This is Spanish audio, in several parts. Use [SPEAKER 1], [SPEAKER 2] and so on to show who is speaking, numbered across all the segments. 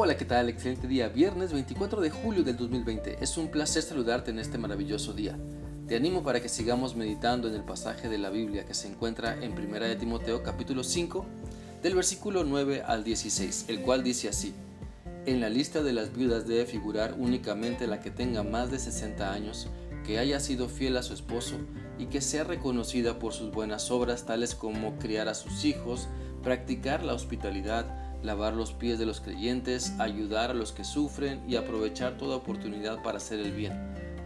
[SPEAKER 1] Hola, ¿qué tal? Excelente día. Viernes 24 de julio del 2020. Es un placer saludarte en este maravilloso día. Te animo para que sigamos meditando en el pasaje de la Biblia que se encuentra en 1 de Timoteo capítulo 5 del versículo 9 al 16, el cual dice así: En la lista de las viudas debe figurar únicamente la que tenga más de 60 años, que haya sido fiel a su esposo y que sea reconocida por sus buenas obras tales como criar a sus hijos, practicar la hospitalidad, lavar los pies de los creyentes, ayudar a los que sufren y aprovechar toda oportunidad para hacer el bien.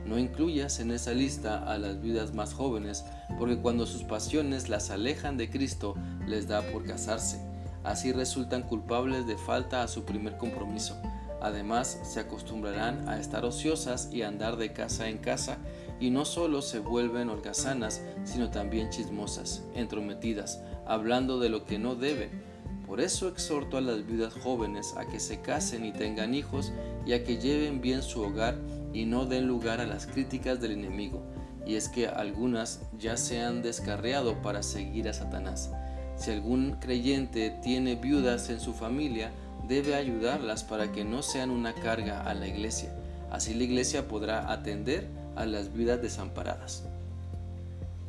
[SPEAKER 1] No incluyas en esa lista a las viudas más jóvenes, porque cuando sus pasiones las alejan de Cristo, les da por casarse. Así resultan culpables de falta a su primer compromiso. Además, se acostumbrarán a estar ociosas y andar de casa en casa, y no solo se vuelven holgazanas, sino también chismosas, entrometidas, hablando de lo que no deben por eso exhorto a las viudas jóvenes a que se casen y tengan hijos y a que lleven bien su hogar y no den lugar a las críticas del enemigo. Y es que algunas ya se han descarriado para seguir a Satanás. Si algún creyente tiene viudas en su familia, debe ayudarlas para que no sean una carga a la iglesia. Así la iglesia podrá atender a las viudas desamparadas.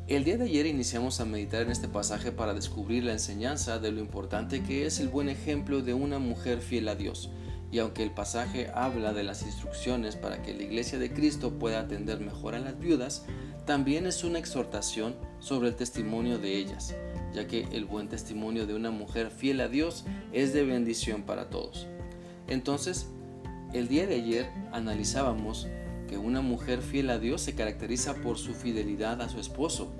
[SPEAKER 1] El día de ayer iniciamos a meditar en este pasaje para descubrir la enseñanza de lo importante que es el buen ejemplo de una mujer fiel a Dios. Y aunque el pasaje habla de las instrucciones para que la iglesia de Cristo pueda atender mejor a las viudas, también es una exhortación sobre el testimonio de ellas, ya que el buen testimonio de una mujer fiel a Dios es de bendición para todos. Entonces, el día de ayer analizábamos que una mujer fiel a Dios se caracteriza por su fidelidad a su esposo.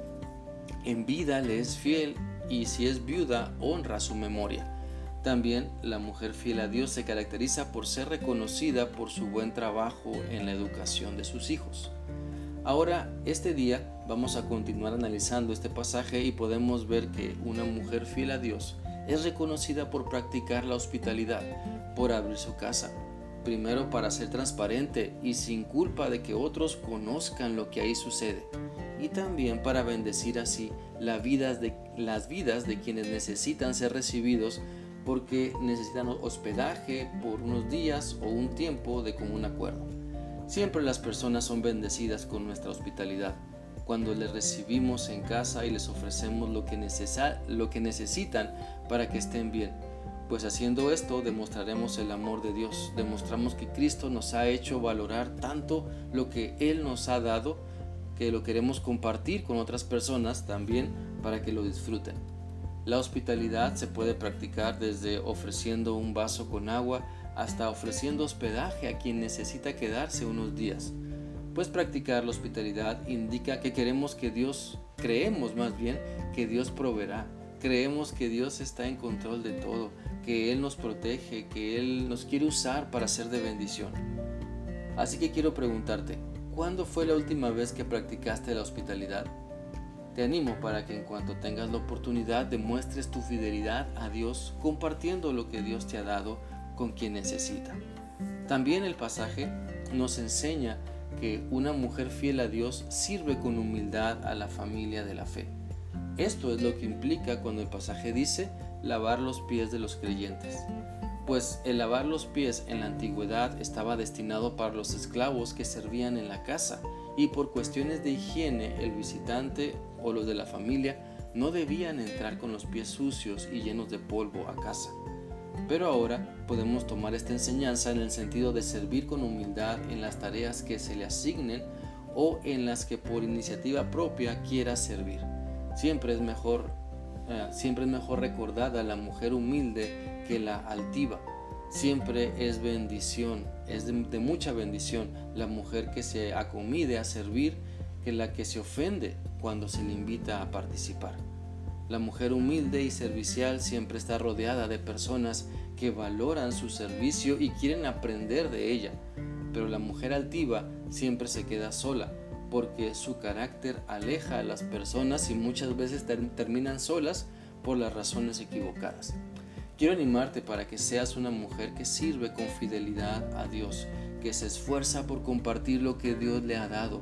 [SPEAKER 1] En vida le es fiel y si es viuda honra su memoria. También la mujer fiel a Dios se caracteriza por ser reconocida por su buen trabajo en la educación de sus hijos. Ahora, este día vamos a continuar analizando este pasaje y podemos ver que una mujer fiel a Dios es reconocida por practicar la hospitalidad, por abrir su casa, primero para ser transparente y sin culpa de que otros conozcan lo que ahí sucede, y también para bendecir así de, las vidas de quienes necesitan ser recibidos porque necesitan hospedaje por unos días o un tiempo de común acuerdo. Siempre las personas son bendecidas con nuestra hospitalidad, cuando les recibimos en casa y les ofrecemos lo que, lo que necesitan para que estén bien pues haciendo esto demostraremos el amor de Dios, demostramos que Cristo nos ha hecho valorar tanto lo que Él nos ha dado, que lo queremos compartir con otras personas también para que lo disfruten. La hospitalidad se puede practicar desde ofreciendo un vaso con agua hasta ofreciendo hospedaje a quien necesita quedarse unos días. Pues practicar la hospitalidad indica que queremos que Dios, creemos más bien que Dios proveerá, creemos que Dios está en control de todo, que Él nos protege, que Él nos quiere usar para ser de bendición. Así que quiero preguntarte, ¿cuándo fue la última vez que practicaste la hospitalidad? Te animo para que en cuanto tengas la oportunidad demuestres tu fidelidad a Dios compartiendo lo que Dios te ha dado con quien necesita. También el pasaje nos enseña que una mujer fiel a Dios sirve con humildad a la familia de la fe. Esto es lo que implica cuando el pasaje dice lavar los pies de los creyentes, pues el lavar los pies en la antigüedad estaba destinado para los esclavos que servían en la casa y por cuestiones de higiene el visitante o los de la familia no debían entrar con los pies sucios y llenos de polvo a casa. Pero ahora podemos tomar esta enseñanza en el sentido de servir con humildad en las tareas que se le asignen o en las que por iniciativa propia quiera servir. Siempre es mejor eh, siempre es mejor recordada la mujer humilde que la altiva. Siempre es bendición, es de, mucha bendición la mujer que se acomide a servir que la que se ofende cuando se le invita a participar. La mujer humilde y servicial siempre está rodeada de personas que valoran su servicio y quieren aprender de ella, pero la mujer altiva siempre se queda sola porque su carácter aleja a las personas y muchas veces terminan solas por las razones equivocadas. Quiero animarte para que seas una mujer que sirve con fidelidad a Dios, que se esfuerza por compartir lo que Dios le ha dado,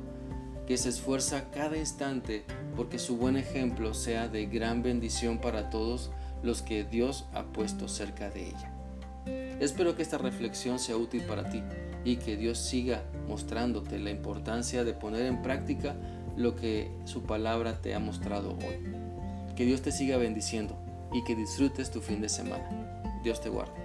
[SPEAKER 1] que se esfuerza cada instante porque su buen ejemplo sea de gran bendición para todos los que Dios ha puesto cerca de ella. Espero que esta reflexión sea útil para ti y que Dios siga mostrándote la importancia de poner en práctica lo que su palabra te ha mostrado hoy. Que Dios te siga bendiciendo y que disfrutes tu fin de semana. Dios te guarde.